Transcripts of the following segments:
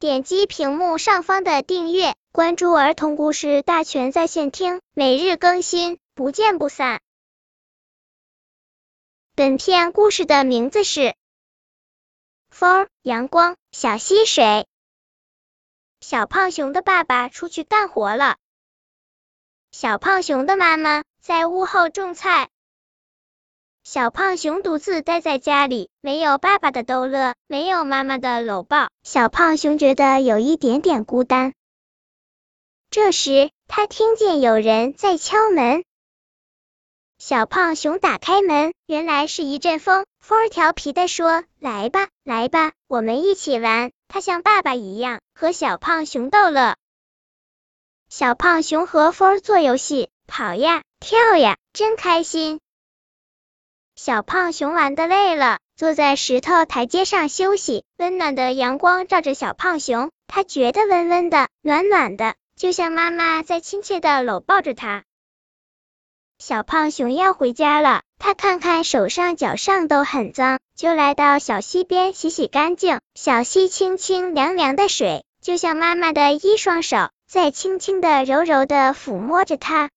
点击屏幕上方的订阅，关注儿童故事大全在线听，每日更新，不见不散。本片故事的名字是《风、阳光、小溪水》。小胖熊的爸爸出去干活了，小胖熊的妈妈在屋后种菜。小胖熊独自待在家里，没有爸爸的逗乐，没有妈妈的搂抱，小胖熊觉得有一点点孤单。这时，他听见有人在敲门。小胖熊打开门，原来是一阵风。风调皮的说：“来吧，来吧，我们一起玩。”他像爸爸一样和小胖熊逗乐。小胖熊和风做游戏，跑呀，跳呀，真开心。小胖熊玩的累了，坐在石头台阶上休息。温暖的阳光照着小胖熊，他觉得温温的、暖暖的，就像妈妈在亲切的搂抱着他。小胖熊要回家了，他看看手上、脚上都很脏，就来到小溪边洗洗干净。小溪清清凉凉的水，就像妈妈的一双手，在轻轻的、柔柔的抚摸着它。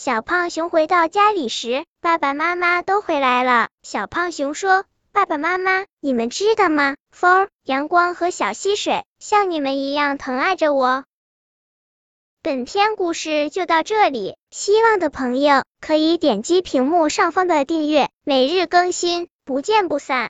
小胖熊回到家里时，爸爸妈妈都回来了。小胖熊说：“爸爸妈妈，你们知道吗？风、阳光和小溪水像你们一样疼爱着我。”本篇故事就到这里，希望的朋友可以点击屏幕上方的订阅，每日更新，不见不散。